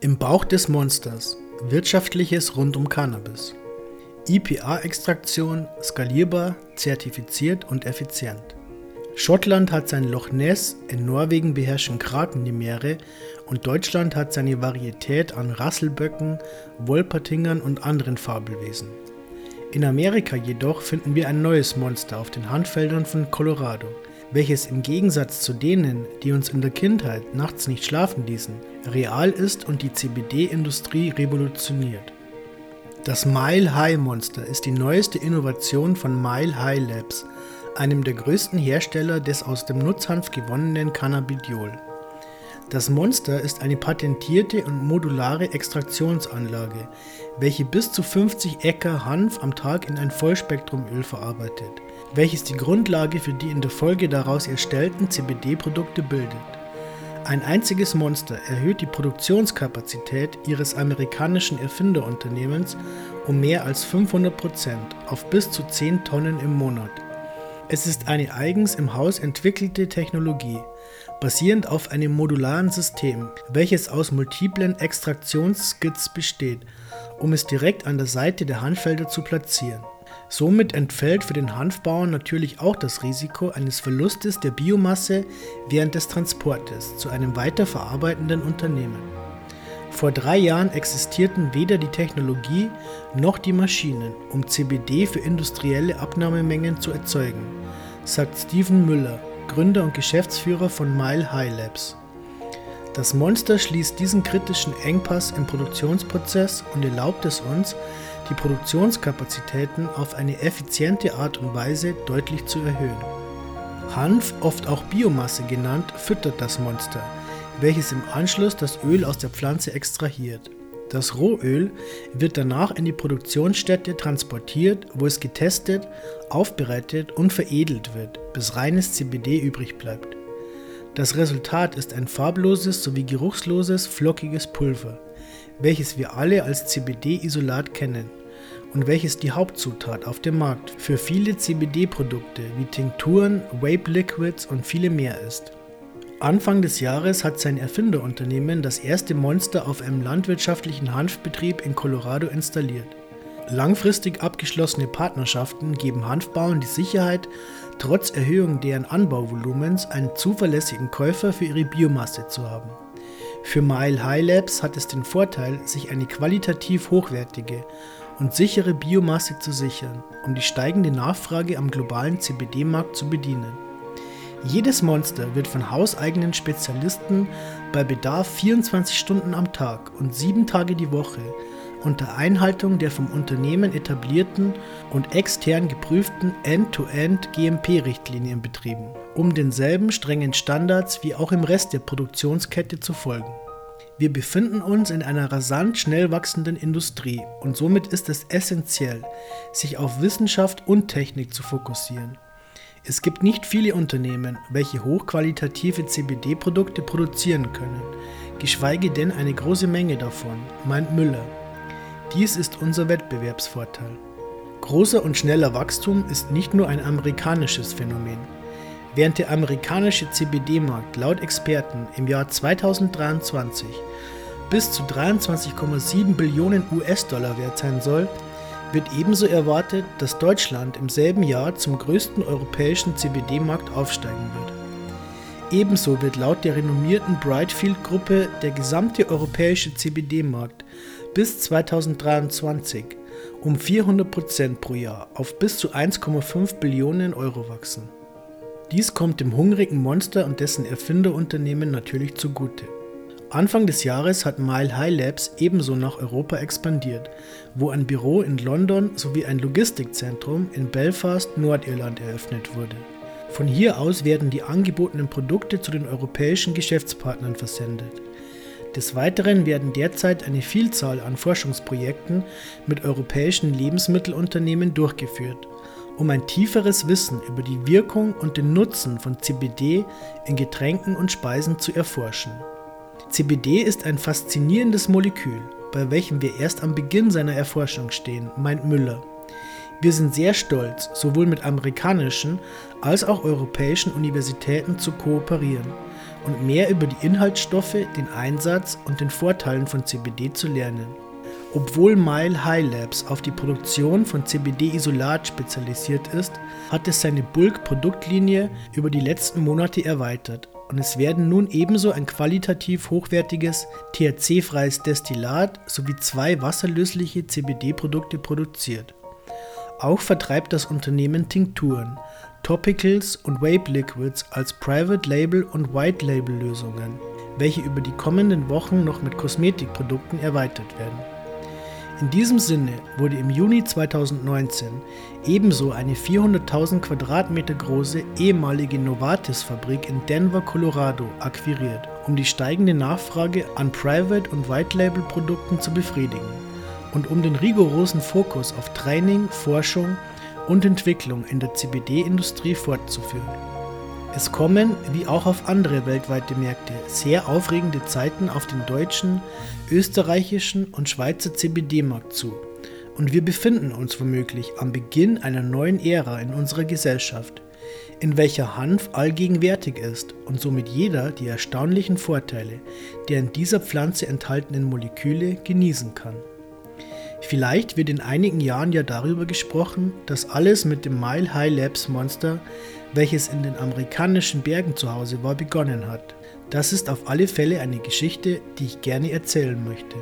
Im Bauch des Monsters. Wirtschaftliches rund um Cannabis. IPA-Extraktion skalierbar, zertifiziert und effizient. Schottland hat sein Loch Ness, in Norwegen beherrschen Kraken die Meere und Deutschland hat seine Varietät an Rasselböcken, Wolpertingern und anderen Fabelwesen. In Amerika jedoch finden wir ein neues Monster auf den Handfeldern von Colorado, welches im Gegensatz zu denen, die uns in der Kindheit nachts nicht schlafen ließen, real ist und die CBD-Industrie revolutioniert. Das Mile High Monster ist die neueste Innovation von Mile High Labs, einem der größten Hersteller des aus dem Nutzhanf gewonnenen Cannabidiol. Das Monster ist eine patentierte und modulare Extraktionsanlage, welche bis zu 50 Äcker Hanf am Tag in ein Vollspektrumöl verarbeitet, welches die Grundlage für die in der Folge daraus erstellten CBD-Produkte bildet. Ein einziges Monster erhöht die Produktionskapazität ihres amerikanischen Erfinderunternehmens um mehr als 500 Prozent auf bis zu 10 Tonnen im Monat. Es ist eine eigens im Haus entwickelte Technologie, basierend auf einem modularen System, welches aus multiplen Extraktionsskits besteht, um es direkt an der Seite der Handfelder zu platzieren. Somit entfällt für den Hanfbauern natürlich auch das Risiko eines Verlustes der Biomasse während des Transportes zu einem weiterverarbeitenden Unternehmen. Vor drei Jahren existierten weder die Technologie noch die Maschinen, um CBD für industrielle Abnahmemengen zu erzeugen, sagt Steven Müller, Gründer und Geschäftsführer von Mile High Labs. Das Monster schließt diesen kritischen Engpass im Produktionsprozess und erlaubt es uns, die Produktionskapazitäten auf eine effiziente Art und Weise deutlich zu erhöhen. Hanf, oft auch Biomasse genannt, füttert das Monster, welches im Anschluss das Öl aus der Pflanze extrahiert. Das Rohöl wird danach in die Produktionsstätte transportiert, wo es getestet, aufbereitet und veredelt wird, bis reines CBD übrig bleibt. Das Resultat ist ein farbloses sowie geruchsloses, flockiges Pulver, welches wir alle als CBD-Isolat kennen und welches die Hauptzutat auf dem Markt für viele CBD-Produkte wie Tinkturen, Vape Liquids und viele mehr ist. Anfang des Jahres hat sein Erfinderunternehmen das erste Monster auf einem landwirtschaftlichen Hanfbetrieb in Colorado installiert. Langfristig abgeschlossene Partnerschaften geben Hanfbauern die Sicherheit, trotz Erhöhung deren Anbauvolumens einen zuverlässigen Käufer für ihre Biomasse zu haben. Für Mile High Labs hat es den Vorteil, sich eine qualitativ hochwertige und sichere Biomasse zu sichern, um die steigende Nachfrage am globalen CBD-Markt zu bedienen. Jedes Monster wird von hauseigenen Spezialisten bei Bedarf 24 Stunden am Tag und 7 Tage die Woche unter Einhaltung der vom Unternehmen etablierten und extern geprüften End-to-End GMP-Richtlinien betrieben, um denselben strengen Standards wie auch im Rest der Produktionskette zu folgen. Wir befinden uns in einer rasant schnell wachsenden Industrie und somit ist es essentiell, sich auf Wissenschaft und Technik zu fokussieren. Es gibt nicht viele Unternehmen, welche hochqualitative CBD-Produkte produzieren können, geschweige denn eine große Menge davon, meint Müller. Dies ist unser Wettbewerbsvorteil. Großer und schneller Wachstum ist nicht nur ein amerikanisches Phänomen. Während der amerikanische CBD-Markt laut Experten im Jahr 2023 bis zu 23,7 Billionen US-Dollar wert sein soll, wird ebenso erwartet, dass Deutschland im selben Jahr zum größten europäischen CBD-Markt aufsteigen wird. Ebenso wird laut der renommierten Brightfield-Gruppe der gesamte europäische CBD-Markt bis 2023 um 400% pro Jahr auf bis zu 1,5 Billionen Euro wachsen. Dies kommt dem hungrigen Monster und dessen Erfinderunternehmen natürlich zugute. Anfang des Jahres hat Mile High Labs ebenso nach Europa expandiert, wo ein Büro in London sowie ein Logistikzentrum in Belfast, Nordirland eröffnet wurde. Von hier aus werden die angebotenen Produkte zu den europäischen Geschäftspartnern versendet. Des Weiteren werden derzeit eine Vielzahl an Forschungsprojekten mit europäischen Lebensmittelunternehmen durchgeführt, um ein tieferes Wissen über die Wirkung und den Nutzen von CBD in Getränken und Speisen zu erforschen. CBD ist ein faszinierendes Molekül, bei welchem wir erst am Beginn seiner Erforschung stehen, meint Müller. Wir sind sehr stolz, sowohl mit amerikanischen als auch europäischen Universitäten zu kooperieren, und mehr über die Inhaltsstoffe, den Einsatz und den Vorteilen von CBD zu lernen. Obwohl Mile High Labs auf die Produktion von CBD-Isolat spezialisiert ist, hat es seine Bulk-Produktlinie über die letzten Monate erweitert und es werden nun ebenso ein qualitativ hochwertiges THC-freies Destillat sowie zwei wasserlösliche CBD-Produkte produziert. Auch vertreibt das Unternehmen Tinkturen, Topicals und Vape Liquids als Private Label und White Label Lösungen, welche über die kommenden Wochen noch mit Kosmetikprodukten erweitert werden. In diesem Sinne wurde im Juni 2019 ebenso eine 400.000 Quadratmeter große ehemalige Novartis-Fabrik in Denver, Colorado akquiriert, um die steigende Nachfrage an Private- und White-Label-Produkten zu befriedigen und um den rigorosen Fokus auf Training, Forschung und Entwicklung in der CBD-Industrie fortzuführen. Es kommen, wie auch auf andere weltweite Märkte, sehr aufregende Zeiten auf den deutschen, österreichischen und Schweizer CBD-Markt zu. Und wir befinden uns womöglich am Beginn einer neuen Ära in unserer Gesellschaft, in welcher Hanf allgegenwärtig ist und somit jeder die erstaunlichen Vorteile der in dieser Pflanze enthaltenen Moleküle genießen kann. Vielleicht wird in einigen Jahren ja darüber gesprochen, dass alles mit dem Mile High Labs Monster welches in den amerikanischen Bergen zu Hause war, begonnen hat. Das ist auf alle Fälle eine Geschichte, die ich gerne erzählen möchte.